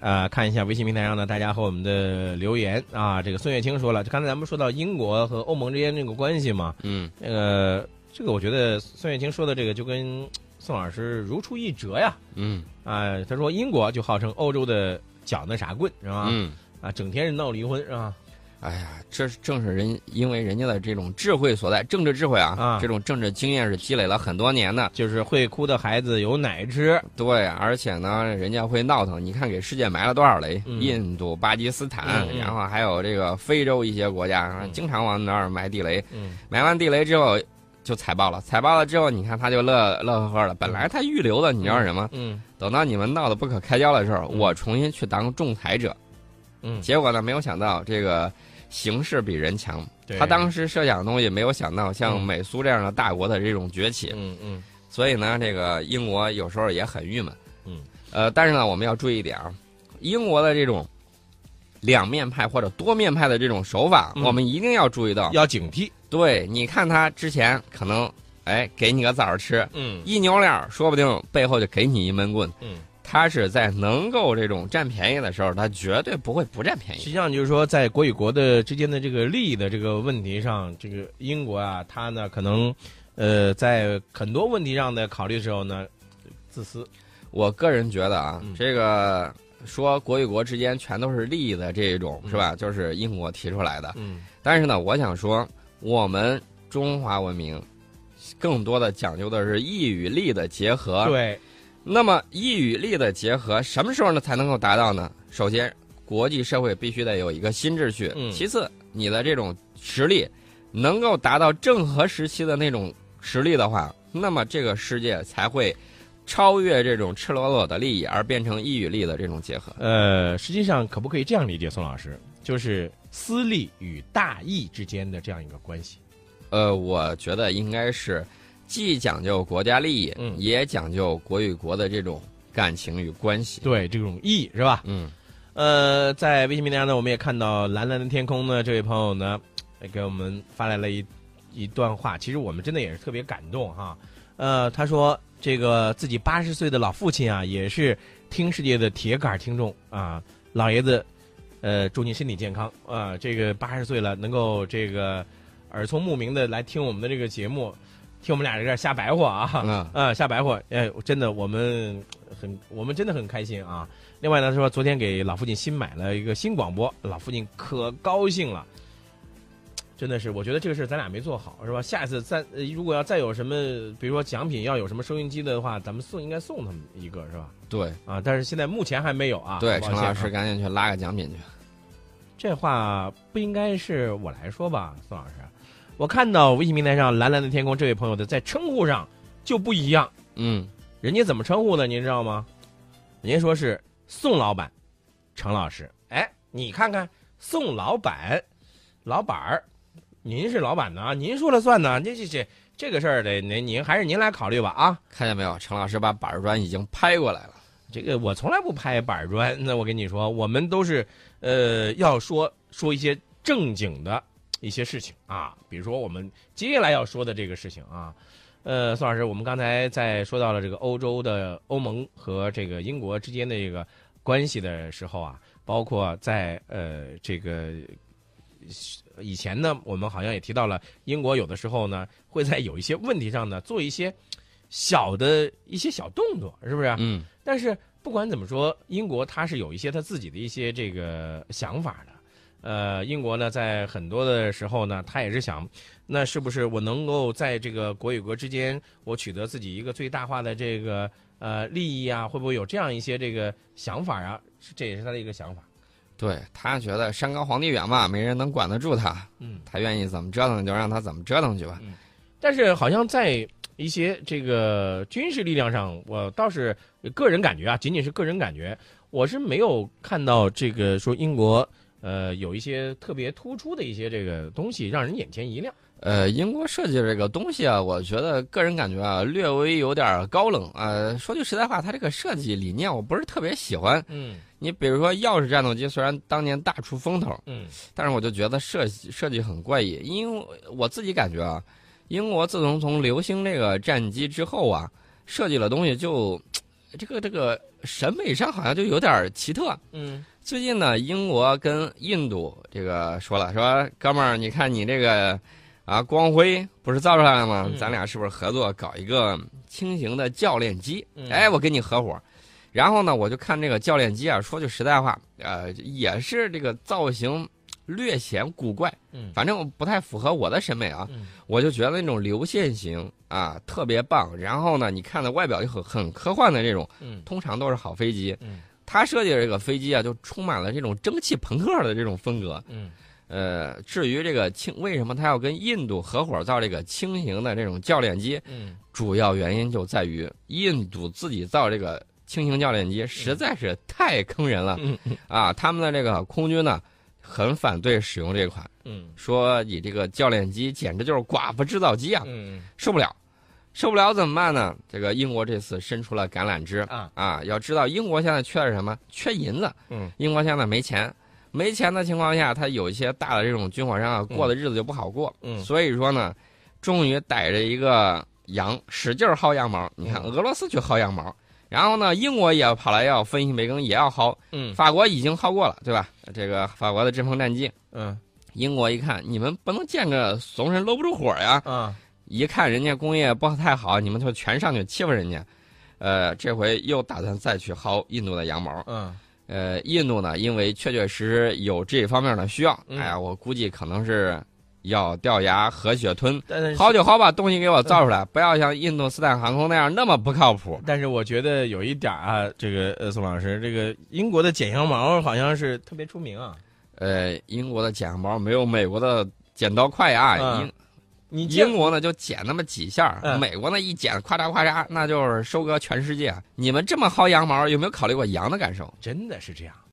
呃，看一下微信平台上呢，大家和我们的留言啊。这个孙月清说了，就刚才咱们说到英国和欧盟之间这个关系嘛，嗯，那个这个我觉得孙月清说的这个就跟宋老师如出一辙呀。嗯啊，他说英国就号称欧洲的搅那啥棍是吧？嗯，啊，整天是闹离婚是吧？哎呀，这正是人因为人家的这种智慧所在，政治智慧啊，啊这种政治经验是积累了很多年的。就是会哭的孩子有奶吃，对，而且呢，人家会闹腾。你看，给世界埋了多少雷？嗯印度、巴基斯坦，然后还有这个非洲一些国家，嗯经常往那儿埋地雷。嗯埋完地雷之后，就踩爆了。踩爆了之后，你看他就乐乐呵呵的。本来他预留的，你知道什么？嗯等到你们闹得不可开交的时候，嗯我重新去当仲裁者。嗯，结果呢，没有想到这个形势比人强。他当时设想的东西，没有想到像嗯美苏这样的大国的这种崛起。嗯嗯所以呢，这个英国有时候也很郁闷。嗯，呃，但是呢，我们要注意一点啊，英国的这种两面派或者多面派的这种手法，嗯我们一定要注意到。要警惕，对，你看他之前可能，哎，给你个枣吃，嗯一扭脸，说不定背后就给你一闷棍。嗯。他是在能够这种占便宜的时候，他绝对不会不占便宜。实际上就是说，在国与国的之间的这个利益的这个问题上，这个英国啊，他呢可能，呃，在很多问题上的考虑的时候呢，自私。我个人觉得啊，嗯这个说国与国之间全都是利益的这种，嗯是吧？就是英国提出来的。嗯但是呢，我想说，我们中华文明更多的讲究的是义与利的结合。。对，那么义与利的结合，什么时候呢才能够达到呢？首先，国际社会必须得有一个新秩序。嗯其次，你的这种实力能够达到郑和时期的那种实力的话，那么这个世界才会超越这种赤裸裸的利益，而变成义与利的这种结合。呃，实际上可不可以这样理解，宋老师，就是私利与大义之间的这样一个关系？呃，我觉得应该是既讲究国家利益，嗯也讲究国与国的这种感情与关系。对，这种义是吧？嗯呃，在微信平台上呢，我们也看到蓝蓝的天空呢，这位朋友呢，给我们发来了一一段话，其实我们真的也是特别感动哈。呃，他说这个自己八十岁的老父亲啊，也是听世界的铁杆听众啊，老爷子，呃，祝您身体健康啊、这个八十岁了，能够这个耳聪目明的来听我们的这个节目，听我们俩在这儿瞎白话啊。嗯啊，瞎白话，哎，真的，我们很，我们真的很开心啊。另外呢，说昨天给老父亲新买了一个新广播，老父亲可高兴了。真的是，我觉得这个事儿咱俩没做好，是吧？下一次再呃如果要再有什么，比如说奖品要有什么收音机的话，咱们送应该送他们一个，是吧？对啊，但是现在目前还没有啊。对，陈老师赶紧去拉个奖品去。这话不应该是我来说吧，宋老师？我看到微信平台上蓝蓝的天空这位朋友的在称呼上就不一样，嗯，人家怎么称呼的，您知道吗？人家说是宋老板、程老师。哎，你看看宋老板、老板儿，您是老板呢，您说了算呢。这这这这个事儿得您您还是您来考虑吧啊。看见没有？程老师把板砖已经拍过来了。这个我从来不拍板砖，那我跟你说，我们都是呃要说说一些正经的一些事情啊，比如说我们接下来要说的这个事情啊，呃，宋老师，我们刚才在说到了这个欧洲的欧盟和这个英国之间的这个关系的时候啊，包括在呃这个以前呢，我们好像也提到了，英国有的时候呢会在有一些问题上呢做一些小的一些小动作，是不是？嗯但是不管怎么说，英国它是有一些它自己的一些这个想法的。呃，英国呢，在很多的时候呢，他也是想，那是不是我能够在这个国与国之间，我取得自己一个最大化的这个呃利益啊？会不会有这样一些这个想法啊？是这也是他的一个想法。对他觉得山高皇帝远嘛，没人能管得住他，嗯，他愿意怎么折腾就让他怎么折腾去吧。但是好像在一些这个军事力量上，我倒是个人感觉啊，仅仅是个人感觉，我是没有看到这个说英国呃有一些特别突出的一些这个东西让人眼前一亮。呃，英国设计这个东西啊，我觉得个人感觉啊，略微有点高冷。呃，说句实在话，它这个设计理念我不是特别喜欢。嗯你比如说钥匙战斗机，虽然当年大出风头，嗯但是我就觉得设计设计很怪异，因为我自己感觉啊，英国自从从流星这个战机之后啊，设计了东西就 这个这个审美上好像就有点奇特。嗯最近呢，英国跟印度这个说了，说哥们儿，你看你这个啊光辉不是造出来了吗？嗯咱俩是不是合作搞一个轻型的教练机？嗯哎，我跟你合伙。然后呢，我就看这个教练机啊，说句实在话，呃，也是这个造型略显古怪，嗯反正不太符合我的审美啊。嗯我就觉得那种流线型啊特别棒。然后呢，你看的外表就很很科幻的这种，嗯通常都是好飞机。嗯他设计的这个飞机啊，就充满了这种蒸汽朋克的这种风格。嗯。呃，至于这个轻，为什么他要跟印度合伙造这个轻型的这种教练机，嗯。主要原因就在于印度自己造这个轻型教练机实在是太坑人了。嗯。嗯啊！他们的这个空军呢，很反对使用这款，嗯。说你这个教练机简直就是寡妇制造机啊，嗯。受不了。受不了怎么办呢？这个英国这次伸出了橄榄枝啊啊！要知道英国现在缺的是什么？缺银子。嗯英国现在没钱，没钱的情况下，他有一些大的这种军火商啊，过的日子就不好过。嗯所以说呢，终于逮着一个羊，使劲薅羊毛。你看，嗯俄罗斯去薅羊毛，然后呢，英国也跑来要分析梅根，也要薅。嗯法国已经薅过了，对吧？这个法国的阵风战机，嗯英国一看，你们不能见个怂人搂不住火呀。啊一看人家工业不太好，你们就全上去欺负人家。呃，这回又打算再去薅印度的羊毛。嗯呃，印度呢，因为确确实实有这方面的需要，嗯哎呀，我估计可能是要掉牙和血吞，好就好把东西给我造出来，不要像印度斯坦航空那样那么不靠谱。但是我觉得有一点啊，这个呃，宋老师，这个英国的剪羊毛好像是特别出名啊。呃，英国的剪羊毛没有美国的剪刀快啊，嗯英你英国呢就剪那么几下美国呢一剪夸嚓夸嚓，那就是收割全世界。你们这么薅羊毛，有没有考虑过羊的感受？真的是这样。